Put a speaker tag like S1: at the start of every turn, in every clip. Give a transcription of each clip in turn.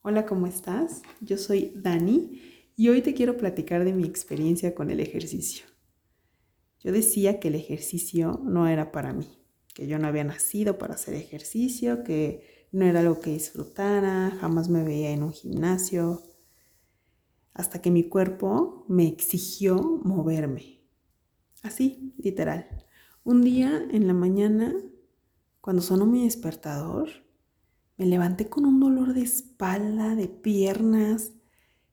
S1: Hola, ¿cómo estás? Yo soy Dani y hoy te quiero platicar de mi experiencia con el ejercicio. Yo decía que el ejercicio no era para mí, que yo no había nacido para hacer ejercicio, que no era algo que disfrutara, jamás me veía en un gimnasio, hasta que mi cuerpo me exigió moverme. Así, literal. Un día en la mañana, cuando sonó mi despertador, me levanté con un dolor de espalda, de piernas,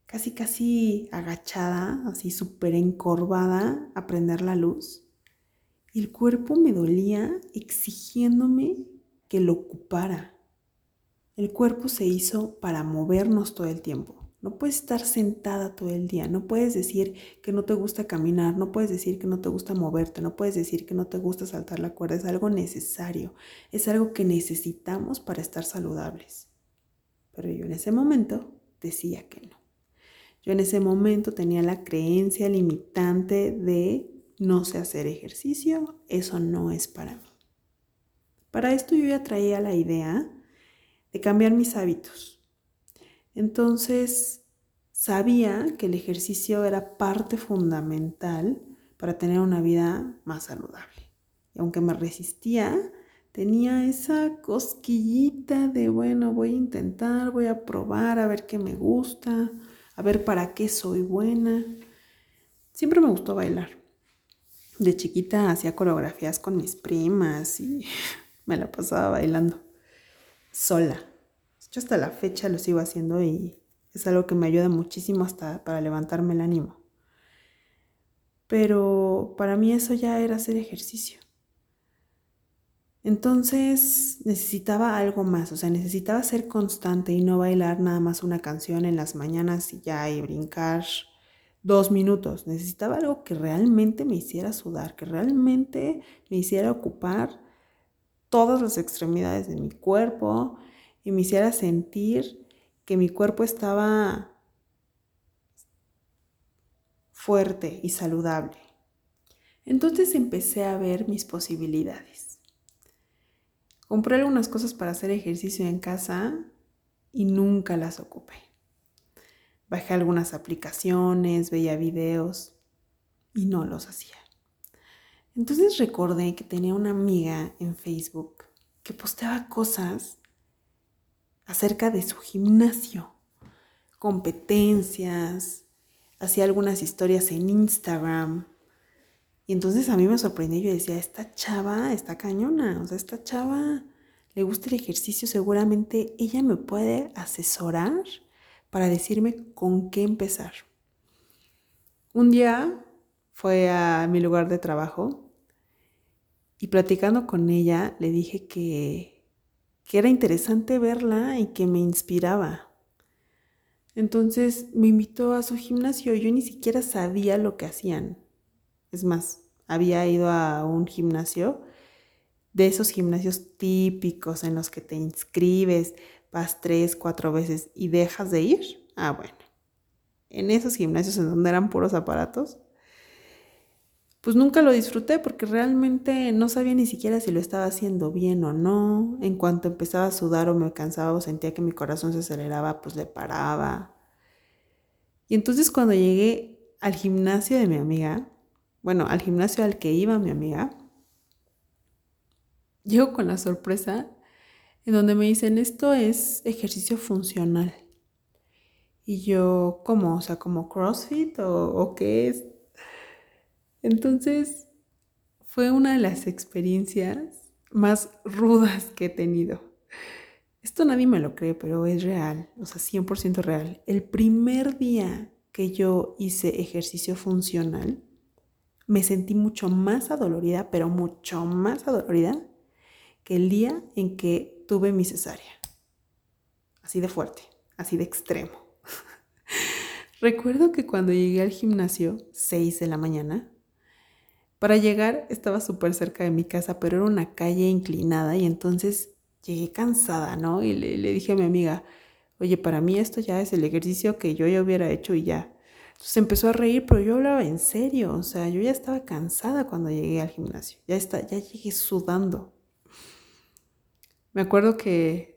S1: casi casi agachada, así súper encorvada a prender la luz. El cuerpo me dolía exigiéndome que lo ocupara. El cuerpo se hizo para movernos todo el tiempo. No puedes estar sentada todo el día, no puedes decir que no te gusta caminar, no puedes decir que no te gusta moverte, no puedes decir que no te gusta saltar la cuerda, es algo necesario, es algo que necesitamos para estar saludables. Pero yo en ese momento decía que no. Yo en ese momento tenía la creencia limitante de no sé hacer ejercicio, eso no es para mí. Para esto yo ya traía la idea de cambiar mis hábitos entonces, sabía que el ejercicio era parte fundamental para tener una vida más saludable. Y aunque me resistía, tenía esa cosquillita de, bueno, voy a intentar, voy a probar, a ver qué me gusta, a ver para qué soy buena. Siempre me gustó bailar. De chiquita hacía coreografías con mis primas y me la pasaba bailando sola yo hasta la fecha lo sigo haciendo y es algo que me ayuda muchísimo hasta para levantarme el ánimo. Pero para mí eso ya era hacer ejercicio. Entonces necesitaba algo más, o sea, necesitaba ser constante y no bailar nada más una canción en las mañanas y ya y brincar dos minutos. Necesitaba algo que realmente me hiciera sudar, que realmente me hiciera ocupar todas las extremidades de mi cuerpo, y me hiciera sentir que mi cuerpo estaba fuerte y saludable. Entonces empecé a ver mis posibilidades. Compré algunas cosas para hacer ejercicio en casa y nunca las ocupé. Bajé algunas aplicaciones, veía videos y no los hacía. Entonces recordé que tenía una amiga en Facebook que posteaba cosas acerca de su gimnasio, competencias, hacía algunas historias en Instagram. Y entonces a mí me sorprendió, yo decía, esta chava está cañona, o sea, esta chava le gusta el ejercicio, seguramente ella me puede asesorar para decirme con qué empezar. Un día fue a mi lugar de trabajo y platicando con ella le dije que que era interesante verla y que me inspiraba. Entonces me invitó a su gimnasio. Yo ni siquiera sabía lo que hacían. Es más, había ido a un gimnasio de esos gimnasios típicos en los que te inscribes, vas tres, cuatro veces y dejas de ir. Ah, bueno. En esos gimnasios en donde eran puros aparatos, pues nunca lo disfruté porque realmente no sabía ni siquiera si lo estaba haciendo bien o no. En cuanto empezaba a sudar o me cansaba o sentía que mi corazón se aceleraba, pues le paraba. Y entonces cuando llegué al gimnasio de mi amiga, bueno, al gimnasio al que iba mi amiga, llego con la sorpresa en donde me dicen, esto es ejercicio funcional. Y yo, ¿cómo? O sea, ¿como CrossFit o, o qué es? Entonces, fue una de las experiencias más rudas que he tenido. Esto nadie me lo cree, pero es real, o sea, 100% real. El primer día que yo hice ejercicio funcional, me sentí mucho más adolorida, pero mucho más adolorida que el día en que tuve mi cesárea. Así de fuerte, así de extremo. Recuerdo que cuando llegué al gimnasio, 6 de la mañana, para llegar estaba súper cerca de mi casa, pero era una calle inclinada y entonces llegué cansada, ¿no? Y le, dije a mi amiga, oye, para mí esto ya es el ejercicio que yo ya hubiera hecho y ya. Entonces empezó a reír, pero yo hablaba en serio, o sea, yo ya estaba cansada cuando llegué al gimnasio, ya, está, ya llegué sudando. Me acuerdo que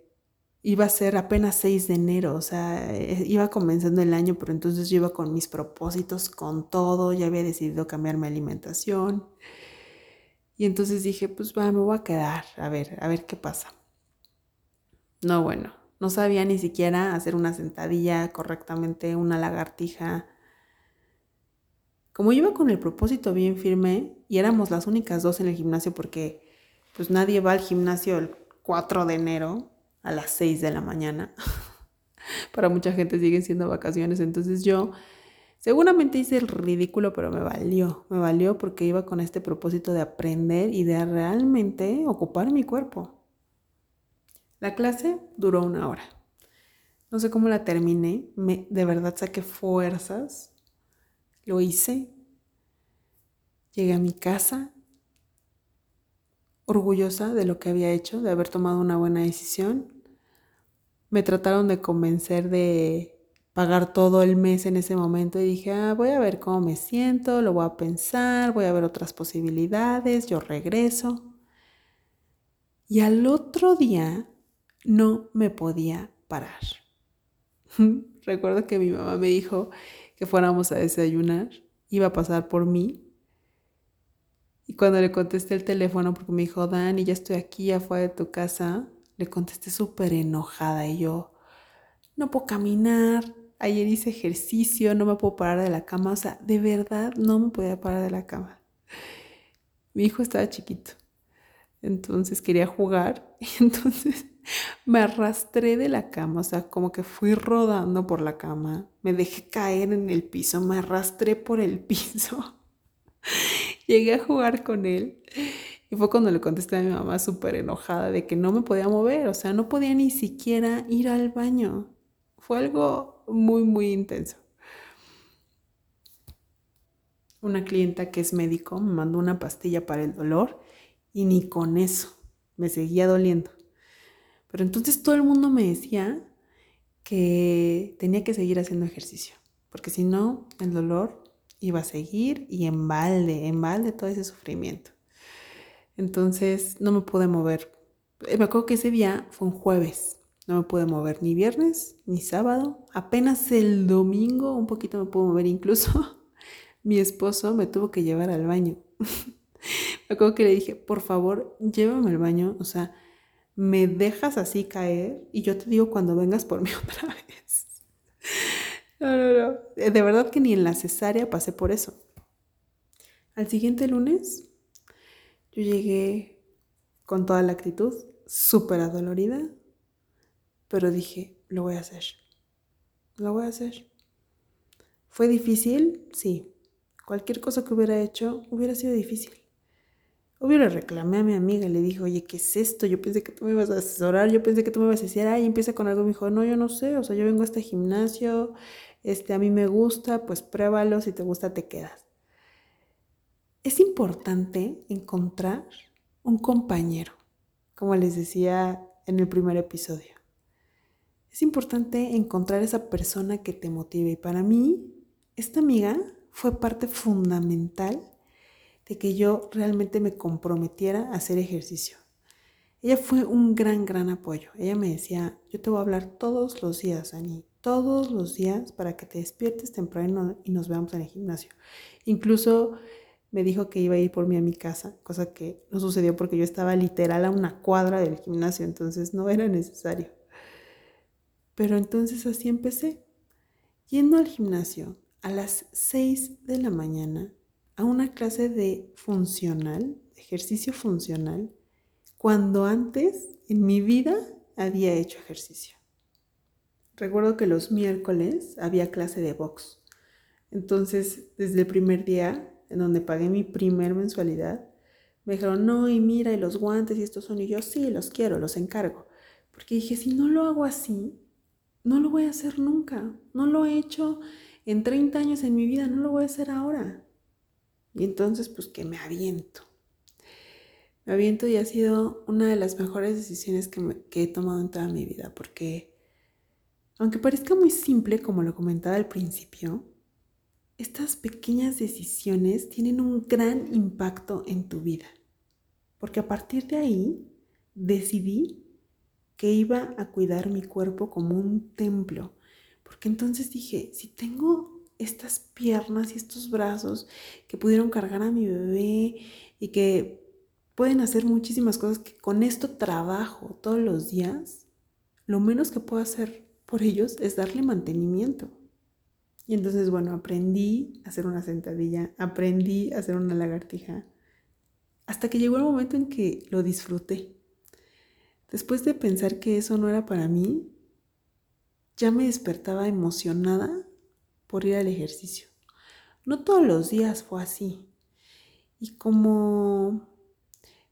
S1: iba a ser apenas 6 de enero, o sea, eh, iba comenzando el año, pero entonces yo iba con mis propósitos, con todo, ya había decidido cambiar mi alimentación. Y entonces dije, pues va, me voy a quedar, a ver, a ver qué pasa. No, bueno, no sabía ni siquiera hacer una sentadilla correctamente, una lagartija. Como iba con el propósito bien firme y éramos las únicas dos en el gimnasio porque pues nadie va al gimnasio el 4 de enero a las 6 de la mañana. Para mucha gente siguen siendo vacaciones, entonces yo seguramente hice el ridículo, pero me valió, me valió porque iba con este propósito de aprender y de realmente ocupar mi cuerpo. La clase duró una hora. No sé cómo la terminé, me, de verdad saqué fuerzas, lo hice, llegué a mi casa orgullosa de lo que había hecho, de haber tomado una buena decisión. Me trataron de convencer de pagar todo el mes en ese momento y dije, ah, voy a ver cómo me siento, lo voy a pensar, voy a ver otras posibilidades, yo regreso. Y al otro día no me podía parar. Recuerdo que mi mamá me dijo que fuéramos a desayunar, iba a pasar por mí. Y cuando le contesté el teléfono, porque me dijo, Dani, ya estoy aquí afuera de tu casa, le contesté súper enojada y yo, no puedo caminar, ayer hice ejercicio, no me puedo parar de la cama, o sea, de verdad no me podía parar de la cama. Mi hijo estaba chiquito, entonces quería jugar y entonces me arrastré de la cama, o sea, como que fui rodando por la cama, me dejé caer en el piso, me arrastré por el piso. Llegué a jugar con él y fue cuando le contesté a mi mamá súper enojada de que no me podía mover, o sea, no podía ni siquiera ir al baño. Fue algo muy, muy intenso. Una clienta que es médico me mandó una pastilla para el dolor y ni con eso me seguía doliendo. Pero entonces todo el mundo me decía que tenía que seguir haciendo ejercicio, porque si no, el dolor iba a seguir y en balde, en balde todo ese sufrimiento. Entonces no me pude mover. Eh, me acuerdo que ese día fue un jueves. No me pude mover ni viernes ni sábado. Apenas el domingo un poquito me pude mover. Incluso mi esposo me tuvo que llevar al baño. me acuerdo que le dije, por favor, llévame al baño. O sea, me dejas así caer y yo te digo cuando vengas por mí otra vez. No, no, no. Eh, de verdad que ni en la cesárea pasé por eso. Al siguiente lunes, yo llegué con toda la actitud, súper adolorida, pero dije, lo voy a hacer. Lo voy a hacer. ¿Fue difícil? Sí. Cualquier cosa que hubiera hecho hubiera sido difícil. Obvio le reclamé a mi amiga le dije, oye, ¿qué es esto? Yo pensé que tú me ibas a asesorar, yo pensé que tú me ibas a decir, ay, empieza con algo. Me dijo, no, yo no sé, o sea, yo vengo a este gimnasio, este, a mí me gusta, pues pruébalo, si te gusta te quedas. Es importante encontrar un compañero, como les decía en el primer episodio. Es importante encontrar esa persona que te motive. Y para mí, esta amiga fue parte fundamental de que yo realmente me comprometiera a hacer ejercicio. Ella fue un gran, gran apoyo. Ella me decía, yo te voy a hablar todos los días, Ani, todos los días para que te despiertes temprano y nos veamos en el gimnasio. Incluso me dijo que iba a ir por mí a mi casa, cosa que no sucedió porque yo estaba literal a una cuadra del gimnasio, entonces no era necesario. Pero entonces así empecé, yendo al gimnasio a las 6 de la mañana a una clase de funcional, ejercicio funcional, cuando antes en mi vida había hecho ejercicio. Recuerdo que los miércoles había clase de box. Entonces, desde el primer día, en donde pagué mi primer mensualidad, me dijeron, no, y mira, y los guantes y estos son, y yo, sí, los quiero, los encargo. Porque dije, si no lo hago así, no lo voy a hacer nunca. No lo he hecho en 30 años en mi vida, no lo voy a hacer ahora. Y entonces, pues que me aviento. Me aviento y ha sido una de las mejores decisiones que, he tomado en toda mi vida, porque aunque parezca muy simple, como lo comentaba al principio, estas pequeñas decisiones tienen un gran impacto en tu vida. Porque a partir de ahí decidí que iba a cuidar mi cuerpo como un templo. Porque entonces dije, si tengo estas piernas y estos brazos que pudieron cargar a mi bebé y que pueden hacer muchísimas cosas que con esto trabajo todos los días, lo menos que puedo hacer por ellos es darle mantenimiento. Y entonces, bueno, aprendí a hacer una sentadilla, aprendí a hacer una lagartija, hasta que llegó el momento en que lo disfruté. Después de pensar que eso no era para mí, ya me despertaba emocionada por ir al ejercicio. No todos los días fue así. Y como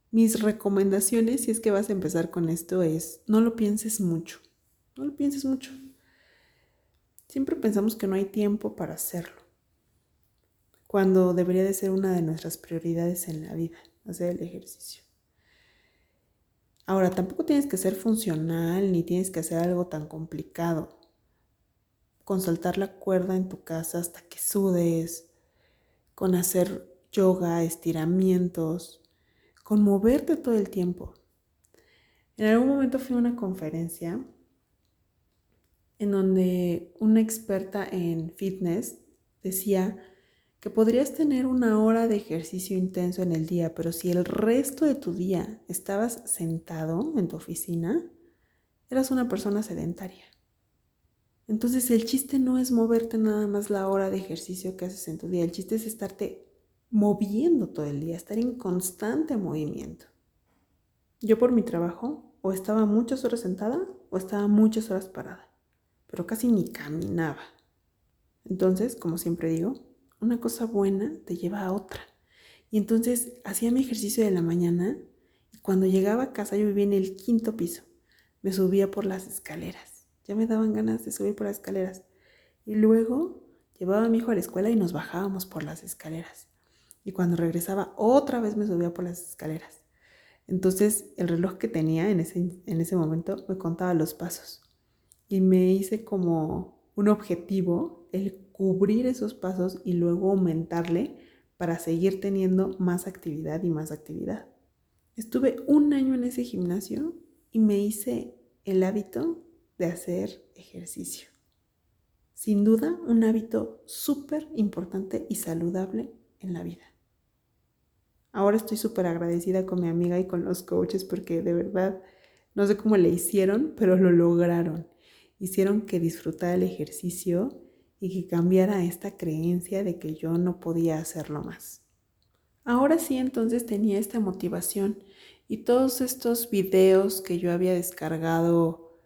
S1: mis recomendaciones, si es que vas a empezar con esto, es no lo pienses mucho. No lo pienses mucho. Siempre pensamos que no hay tiempo para hacerlo, cuando debería de ser una de nuestras prioridades en la vida, hacer el ejercicio. Ahora, tampoco tienes que ser funcional ni tienes que hacer algo tan complicado. Con saltar la cuerda en tu casa hasta que sudes, con hacer yoga, estiramientos, con moverte todo el tiempo. En algún momento fui a una conferencia en donde una experta en fitness decía que podrías tener una hora de ejercicio intenso en el día, pero si el resto de tu día estabas sentado en tu oficina, eras una persona sedentaria. Entonces el chiste no es moverte nada más la hora de ejercicio que haces en tu día, el chiste es estarte moviendo todo el día, estar en constante movimiento. Yo por mi trabajo o estaba muchas horas sentada o estaba muchas horas parada, pero casi ni caminaba. Entonces, como siempre digo, una cosa buena te lleva a otra. Y entonces hacía mi ejercicio de la mañana y cuando llegaba a casa yo vivía en el quinto piso. Me subía por las escaleras. Ya me daban ganas de subir por las escaleras. Y luego llevaba a mi hijo a la escuela y nos bajábamos por las escaleras. Y cuando regresaba otra vez me subía por las escaleras. Entonces el reloj que tenía en ese, en ese momento me contaba los pasos. Y me hice como un objetivo el cubrir esos pasos y luego aumentarle para seguir teniendo más actividad y más actividad. Estuve un año en ese gimnasio y me hice el hábito de hacer ejercicio. Sin duda, un hábito súper importante y saludable en la vida. Ahora estoy súper agradecida con mi amiga y con los coaches porque de verdad no sé cómo le hicieron, pero lo lograron. Hicieron que disfrutara el ejercicio y que cambiara esta creencia de que yo no podía hacerlo más. Ahora sí entonces tenía esta motivación y todos estos videos que yo había descargado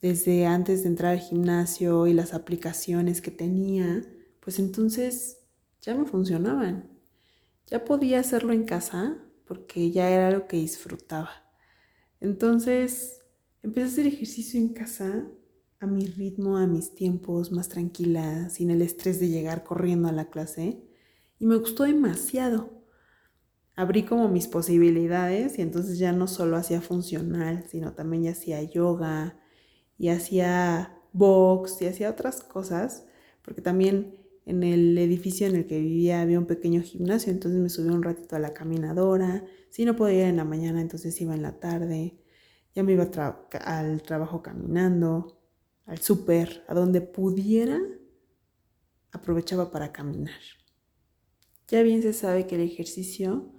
S1: desde antes de entrar al gimnasio y las aplicaciones que tenía, pues entonces ya me funcionaban. Ya podía hacerlo en casa porque ya era lo que disfrutaba. Entonces empecé a hacer ejercicio en casa a mi ritmo, a mis tiempos, más tranquila, sin el estrés de llegar corriendo a la clase. Y me gustó demasiado. Abrí como mis posibilidades y entonces ya no solo hacía funcional, sino también ya hacía yoga y hacía box y hacía otras cosas, porque también en el edificio en el que vivía había un pequeño gimnasio, entonces me subí un ratito a la caminadora. Si no podía ir en la mañana, entonces iba en la tarde. Ya me iba al trabajo caminando al súper, a donde pudiera, aprovechaba para caminar. Ya bien se sabe que el ejercicio,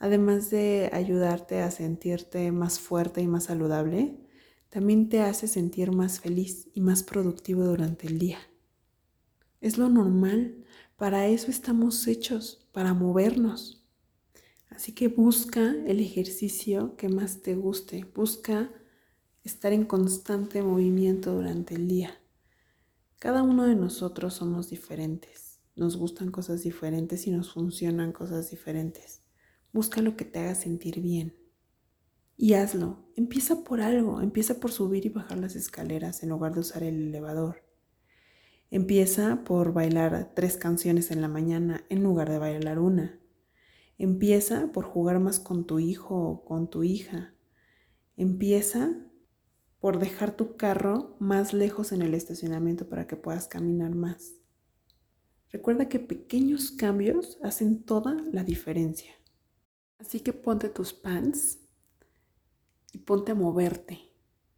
S1: además de ayudarte a sentirte más fuerte y más saludable, también te hace sentir más feliz y más productivo durante el día. Es lo normal, para eso estamos hechos, para movernos. Así que busca el ejercicio que más te guste, busca estar en constante movimiento durante el día. Cada uno de nosotros somos diferentes, nos gustan cosas diferentes y nos funcionan cosas diferentes. Busca lo que te haga sentir bien y hazlo. Empieza por algo, empieza por subir y bajar las escaleras en lugar de usar el elevador. Empieza por bailar tres canciones en la mañana en lugar de bailar una. Empieza por jugar más con tu hijo o con tu hija. Empieza por dejar tu carro más lejos en el estacionamiento para que puedas caminar más. Recuerda que pequeños cambios hacen toda la diferencia. Así que ponte tus pants y ponte a moverte.